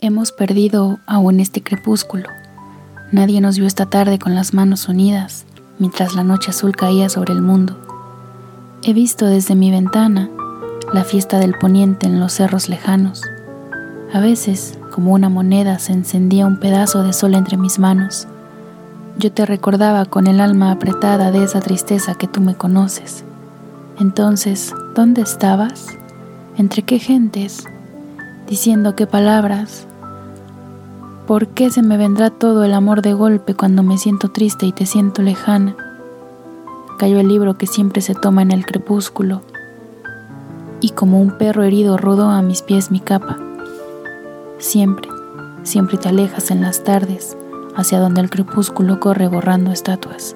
Hemos perdido aún este crepúsculo. Nadie nos vio esta tarde con las manos unidas mientras la noche azul caía sobre el mundo. He visto desde mi ventana la fiesta del poniente en los cerros lejanos. A veces, como una moneda, se encendía un pedazo de sol entre mis manos. Yo te recordaba con el alma apretada de esa tristeza que tú me conoces. Entonces, ¿dónde estabas? ¿Entre qué gentes? Diciendo qué palabras, ¿Por qué se me vendrá todo el amor de golpe cuando me siento triste y te siento lejana? Cayó el libro que siempre se toma en el crepúsculo, y como un perro herido rodó a mis pies mi capa. Siempre, siempre te alejas en las tardes hacia donde el crepúsculo corre borrando estatuas.